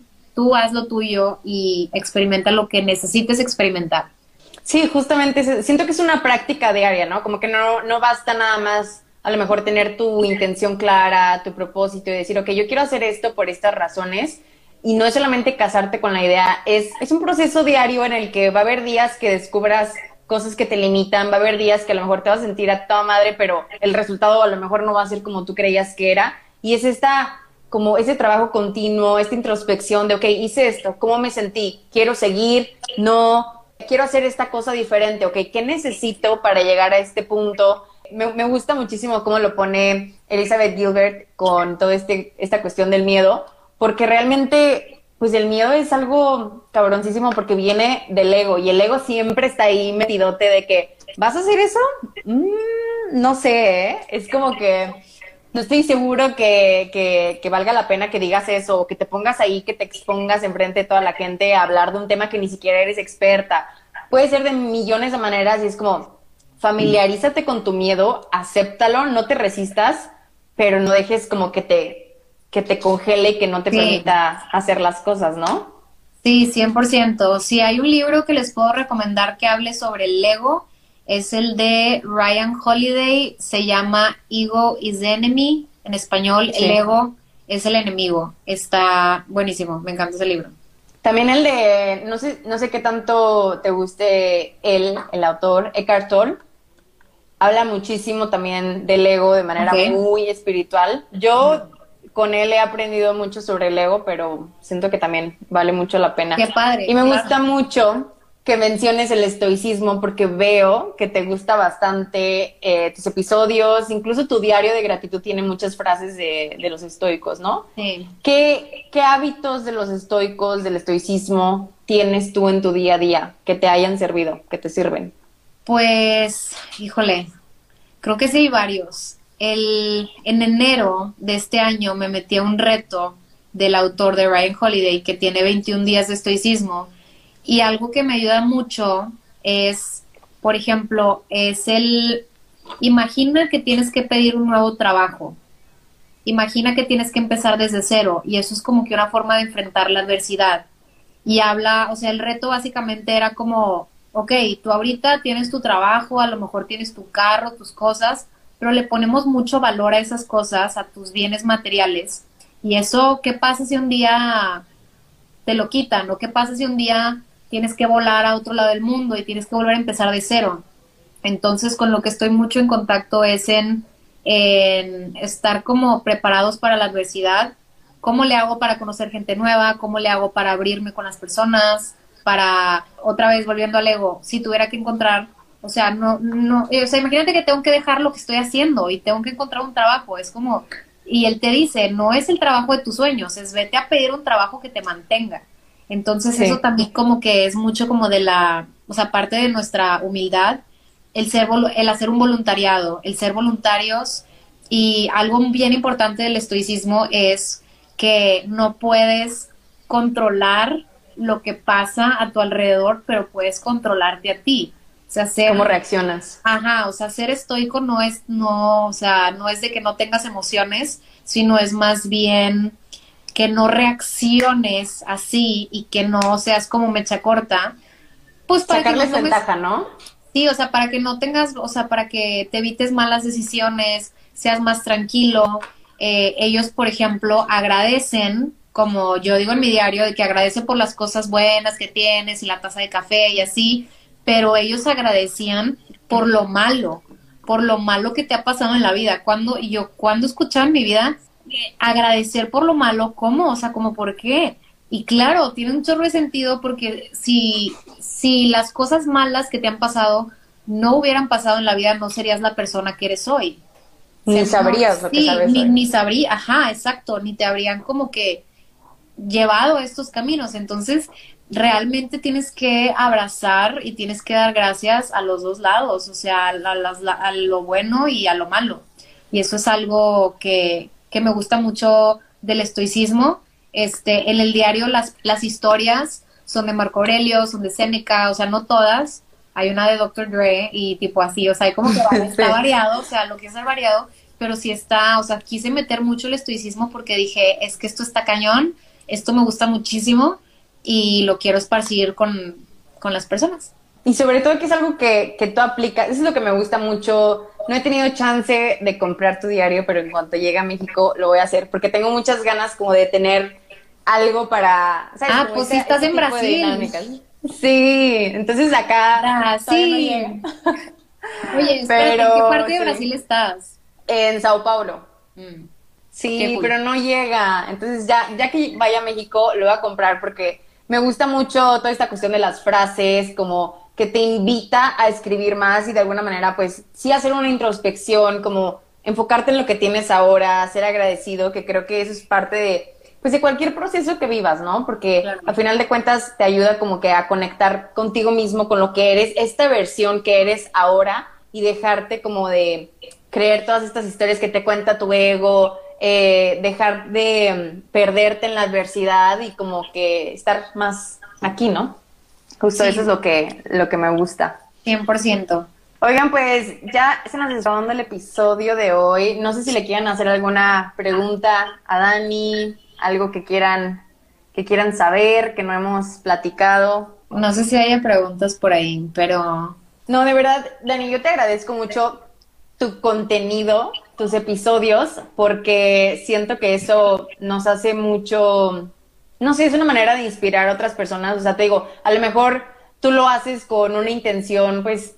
tú haz lo tuyo y experimenta lo que necesites experimentar. Sí, justamente, siento que es una práctica diaria, ¿no? Como que no, no basta nada más a lo mejor tener tu intención clara, tu propósito y decir, ok, yo quiero hacer esto por estas razones. Y no es solamente casarte con la idea, es, es un proceso diario en el que va a haber días que descubras cosas que te limitan, va a haber días que a lo mejor te vas a sentir a toda madre, pero el resultado a lo mejor no va a ser como tú creías que era. Y es esta, como ese trabajo continuo, esta introspección de, ok, hice esto, ¿cómo me sentí? ¿Quiero seguir? No, quiero hacer esta cosa diferente, ok, ¿qué necesito para llegar a este punto? Me, gusta muchísimo cómo lo pone Elizabeth Gilbert con toda este, esta cuestión del miedo, porque realmente pues el miedo es algo cabroncísimo porque viene del ego y el ego siempre está ahí metidote de que, ¿vas a hacer eso? Mm, no sé, ¿eh? es como que no estoy seguro que, que, que, valga la pena que digas eso o que te pongas ahí, que te expongas enfrente de toda la gente a hablar de un tema que ni siquiera eres experta. Puede ser de millones de maneras y es como, familiarízate con tu miedo, acéptalo, no te resistas, pero no dejes como que te que te congele y que no te permita hacer las cosas, ¿no? Sí, 100%. Si hay un libro que les puedo recomendar que hable sobre el ego, es el de Ryan Holiday, se llama Ego is the Enemy, en español, el ego es el enemigo. Está buenísimo, me encanta ese libro. También el de, no sé, no sé qué tanto te guste él, el autor, Eckhart Tolle, habla muchísimo también del ego de manera muy espiritual. Yo con él he aprendido mucho sobre el ego, pero siento que también vale mucho la pena. Qué padre. Y me gusta mucho que menciones el estoicismo porque veo que te gusta bastante eh, tus episodios, incluso tu diario de gratitud tiene muchas frases de, de los estoicos, ¿no? Sí. ¿Qué, ¿Qué hábitos de los estoicos, del estoicismo, tienes tú en tu día a día que te hayan servido, que te sirven? Pues, híjole, creo que sí hay varios el, en enero de este año me metí a un reto del autor de Ryan Holiday que tiene 21 días de estoicismo y algo que me ayuda mucho es, por ejemplo, es el, imagina que tienes que pedir un nuevo trabajo, imagina que tienes que empezar desde cero y eso es como que una forma de enfrentar la adversidad. Y habla, o sea, el reto básicamente era como, ok, tú ahorita tienes tu trabajo, a lo mejor tienes tu carro, tus cosas, pero le ponemos mucho valor a esas cosas, a tus bienes materiales. Y eso, ¿qué pasa si un día te lo quitan? ¿O qué pasa si un día tienes que volar a otro lado del mundo y tienes que volver a empezar de cero? Entonces, con lo que estoy mucho en contacto es en, estar como preparados para la adversidad. ¿Cómo le hago para conocer gente nueva? ¿Cómo le hago para abrirme con las personas? Para, otra vez volviendo al ego, si tuviera que encontrar o sea, no, no, o sea, imagínate que tengo que dejar lo que estoy haciendo y tengo que encontrar un trabajo. Es como, y él te dice, no es el trabajo de tus sueños, es vete a pedir un trabajo que te mantenga. Entonces eso también como que es mucho como de la, o sea, parte de nuestra humildad, el ser, el hacer un voluntariado, el ser voluntarios y algo bien importante del estoicismo es que no puedes controlar lo que pasa a tu alrededor, pero puedes controlarte a ti. O sea, ser, ¿Cómo reaccionas? Ajá, o sea, ser estoico no es, no, o sea, no es de que no tengas emociones, sino es más bien que no reacciones así y que no seas como mecha corta, Pues para que no tomes- ventaja, ¿no? Sí, o sea, para que no tengas, o sea, para que te evites malas decisiones, seas más tranquilo. Eh, ellos, por ejemplo, agradecen, como yo digo en mi diario, de que agradece por las cosas buenas que tienes y la taza de café y así, pero ellos agradecían por lo malo, por lo malo que te ha pasado en la vida. Cuando, y yo, cuando escuchaba en mi vida, eh, agradecer por lo malo, ¿cómo? O sea, como por qué. Y claro, tiene un chorro de sentido porque si, si las cosas malas que te han pasado no hubieran pasado en la vida, no serías la persona que eres hoy. Ni O sea, sabrías no- lo que sí, sabes ni, hoy. ni sabría, ajá, exacto, ni te habrían como que llevado a estos caminos. Entonces, realmente tienes que abrazar y tienes que dar gracias a los dos lados, o sea, a, las- a lo bueno y a lo malo. Y eso es algo que, que me gusta mucho del estoicismo. Este, en el diario las, las historias son de Marco Aurelio, son de Séneca, o sea, no todas. Hay una de Dr. Dre y tipo así, o sea, hay como que va- está variado, o sea, lo que es el variado, pero sí está, o sea, quise meter mucho el estoicismo porque dije, es que esto está cañón, esto me gusta muchísimo y lo quiero esparcir con, con las personas. Y sobre todo que es algo que, que tú aplicas, eso es lo que me gusta mucho. No he tenido chance de comprar tu diario, pero en cuanto llegue a México lo voy a hacer, porque tengo muchas ganas como de tener algo para... ¿sabes? Ah, Como pues sí estás en Brasil. Sí, entonces acá no Brasil. llega. Oye, espérate, ¿en qué Pero, parte de. Brasil estás? en Sao Paulo. Mm. Sí, pero no llega. Entonces ya, ya que vaya a México, lo voy a comprar porque me gusta mucho toda esta cuestión de las frases, como que te invita a escribir más y de alguna manera, pues sí hacer una introspección, como enfocarte en lo que tienes ahora, ser agradecido, que creo que eso es parte de, pues de cualquier proceso que vivas, ¿no? Porque Claro. al final de cuentas te ayuda como que a conectar contigo mismo, con lo que eres, esta versión que eres ahora y dejarte como de creer todas estas historias que te cuenta tu ego, eh, dejar de mm, perderte en la adversidad y como que estar más aquí, ¿no? Justo Sí. eso es lo que, lo que me gusta. 100%. Oigan, pues ya se nos está dando el episodio de hoy. No sé si le quieran hacer alguna pregunta a Dani, algo que quieran, que quieran saber, que no hemos platicado. No sé si haya preguntas por ahí, pero No, de verdad, Dani, yo te agradezco mucho tu contenido, tus episodios, porque siento que eso nos hace mucho, no sé, es una manera de inspirar a otras personas. O sea, te digo, a lo mejor tú lo haces con una intención, pues,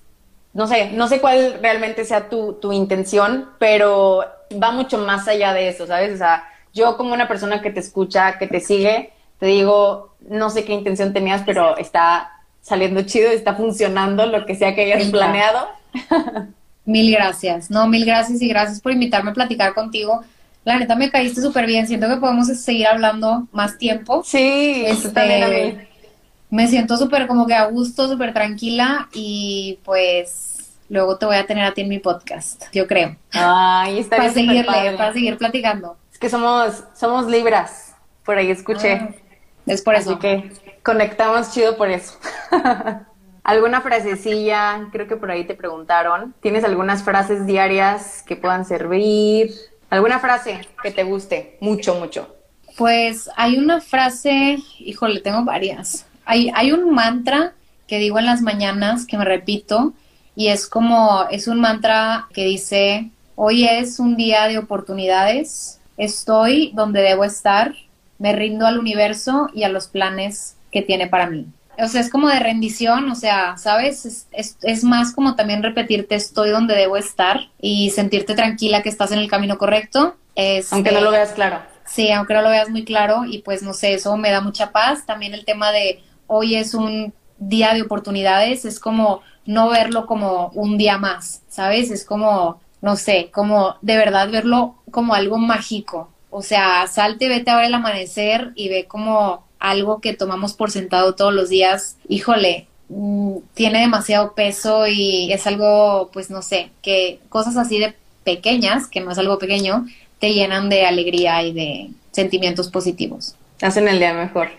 no sé, no sé cuál realmente sea tu, tu intención, pero va mucho más allá de eso, ¿sabes? O sea, yo como una persona que te escucha, que te sigue, te digo, no sé qué intención tenías, pero está saliendo chido, está funcionando lo que sea que hayas planeado. mil gracias. No, mil gracias y gracias por invitarme a platicar contigo. La neta me caíste súper bien. Siento que podemos seguir hablando más tiempo. Sí, eso también a mí. Este, me siento súper como que a gusto, súper tranquila y pues luego te voy a tener a ti en mi podcast, yo creo. Ay, está Para bien. seguirle, para seguir platicando. Es que somos, somos libras, por ahí escuché. Ah, es por eso. Así que conectamos chido por eso. ¿Alguna frasecilla? Creo que por ahí te preguntaron. ¿Tienes algunas frases diarias que puedan servir? ¿Alguna frase que te guste? Mucho, mucho. Pues hay una frase, híjole, tengo varias. Hay, hay un mantra que digo en las mañanas que me repito y es como, es un mantra que dice, hoy es un día de oportunidades, estoy donde debo estar, me rindo al universo y a los planes que tiene para mí. O sea, es como de rendición, o sea, ¿sabes? Es, es, es más como también repetirte estoy donde debo estar y sentirte tranquila que estás en el camino correcto. Aunque no Este, lo veas claro. Sí, aunque no lo veas muy claro y pues no sé, eso me da mucha paz. También el tema de hoy es un día de oportunidades, es como no verlo como un día más, ¿sabes? Es como, no sé, como de verdad verlo como algo mágico. O sea, salte, vete a ver el amanecer y ve como algo que tomamos por sentado todos los días. Híjole, mm, tiene demasiado peso y es algo, pues no sé, que cosas así de pequeñas, que no es algo pequeño, te llenan de alegría y de sentimientos positivos. Hacen el día mejor.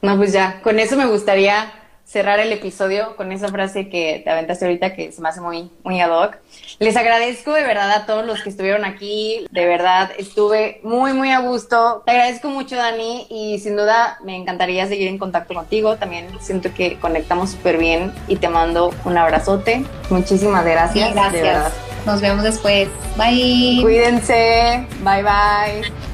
No, pues ya, con eso me gustaría cerrar el episodio con esa frase que te aventaste ahorita que se me hace muy, muy ad hoc. Les agradezco de verdad a todos los que estuvieron aquí. De verdad, estuve muy, muy a gusto. Te agradezco mucho, Dani, y sin duda me encantaría seguir en contacto contigo. También siento que conectamos súper bien y te mando un abrazote. Muchísimas gracias. gracias. Nos vemos después. Bye. Cuídense. Bye, bye.